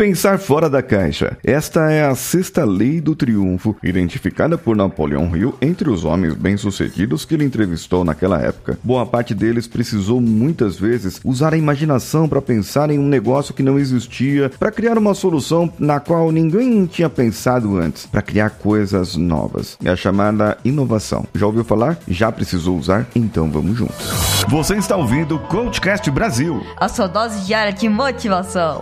Pensar fora da caixa. Esta é a sexta lei do triunfo, identificada por Napoleão Hill entre os homens bem-sucedidos que ele entrevistou naquela época. Boa parte deles precisou muitas vezes usar a imaginação para pensar em um negócio que não existia, para criar uma solução na qual ninguém tinha pensado antes, para criar coisas novas. É a chamada inovação. Já ouviu falar? Já precisou usar? Então vamos juntos. Você está ouvindo o Coachcast Brasil. A sua dose diária de motivação.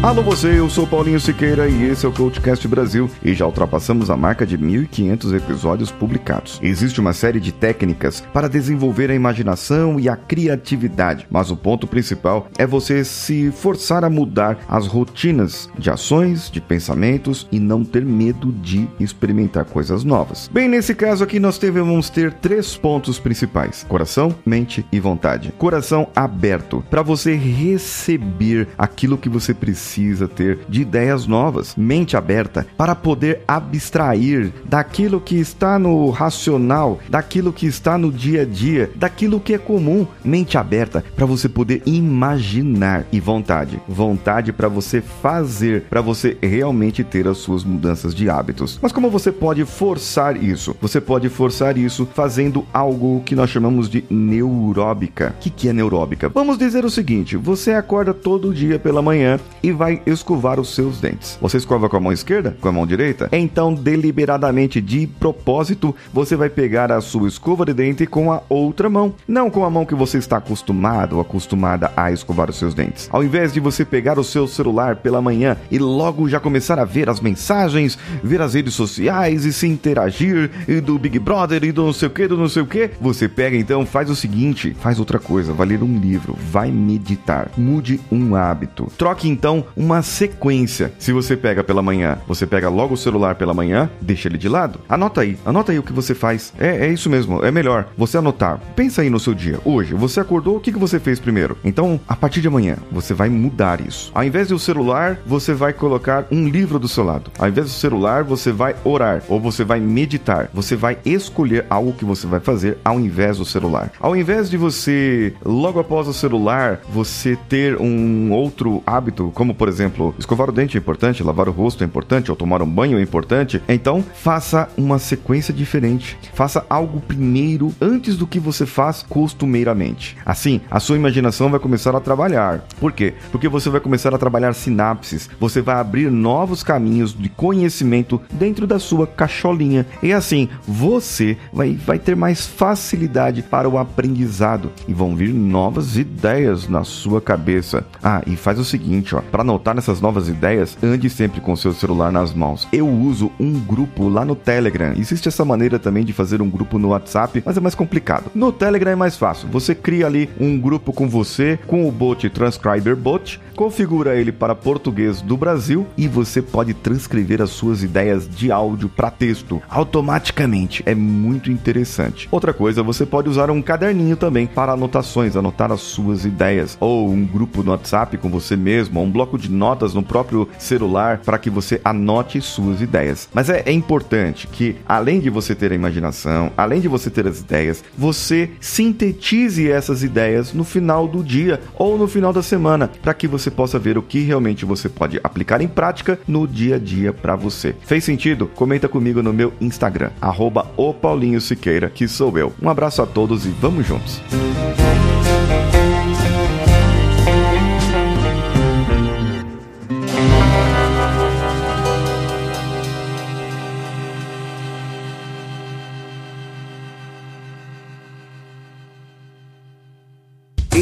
Alô você, eu sou Paulinho Siqueira e esse é o Coachcast Brasil e já ultrapassamos a marca de 1.500 episódios publicados. Existe uma série de técnicas para desenvolver a imaginação e a criatividade, mas o ponto principal é você se forçar a mudar as rotinas de ações, de pensamentos e não ter medo de experimentar coisas novas. Bem, nesse caso aqui nós devemos ter três pontos principais: coração, mente e vontade. Coração aberto para você receber aquilo que você precisa precisa ter de ideias novas, mente aberta, para poder abstrair daquilo que está no racional, daquilo que está no dia a dia, daquilo que é comum. Mente aberta para você poder imaginar e vontade. Vontade para você fazer, para você realmente ter as suas mudanças de hábitos. Mas como você pode forçar isso? Você pode forçar isso fazendo algo que nós chamamos de neuróbica. O que, que é neuróbica? Vamos dizer o seguinte: você acorda todo dia pela manhã e vai escovar os seus dentes. Você escova com a mão esquerda? Com a mão direita? Então, deliberadamente, de propósito, você vai pegar a sua escova de dente com a outra mão. Não com a mão que você está acostumado ou acostumada a escovar os seus dentes. Ao invés de você pegar o seu celular pela manhã e logo já começar a ver as mensagens, ver as redes sociais e se interagir e do Big Brother e do não sei o que, do não sei o que, você pega então, faz o seguinte, faz outra coisa, vai ler um livro, vai meditar, mude um hábito. Troque então uma sequência. Se você pega pela manhã, você pega logo o celular pela manhã, deixa ele de lado. Anota aí, anota aí o que você faz. É, é isso mesmo, é melhor você anotar. Pensa aí no seu dia. Hoje, você acordou, o que, que você fez primeiro? Então, a partir de amanhã, você vai mudar isso. Ao invés do celular, você vai colocar um livro do seu lado. Ao invés do celular, você vai orar ou você vai meditar. Você vai escolher algo que você vai fazer ao invés do celular. Ao invés de você, logo após o celular, você ter um outro hábito, como por exemplo, escovar o dente é importante, lavar o rosto é importante, ou tomar um banho é importante. Então, faça uma sequência diferente. Faça algo primeiro antes do que você faz costumeiramente. Assim, a sua imaginação vai começar a trabalhar. Por quê? Porque você vai começar a trabalhar sinapses, você vai abrir novos caminhos de conhecimento dentro da sua cacholinha. E assim, você vai, vai ter mais facilidade para o aprendizado e vão vir novas ideias na sua cabeça. Ah, e faz o seguinte, ó, para anotar nessas novas ideias, ande sempre com seu celular nas mãos. Eu uso um grupo lá no Telegram. Existe essa maneira também de fazer um grupo no WhatsApp, mas é mais complicado. No Telegram é mais fácil. Você cria ali um grupo com você, com o bot Transcriber Bot, configura ele para português do Brasil e você pode transcrever as suas ideias de áudio para texto automaticamente. É muito interessante. Outra coisa, você pode usar um caderninho também para anotações, anotar as suas ideias, ou um grupo no WhatsApp com você mesmo, ou um bloco de notas no próprio celular para que você anote suas ideias. Mas é, é importante que, além de você ter a imaginação, além de você ter as ideias, você sintetize essas ideias no final do dia ou no final da semana, para que você possa ver o que realmente você pode aplicar em prática no dia a dia para você. Fez sentido? Comenta comigo no meu Instagram, arroba o Paulinho Siqueira, que sou eu. Um abraço a todos e vamos juntos!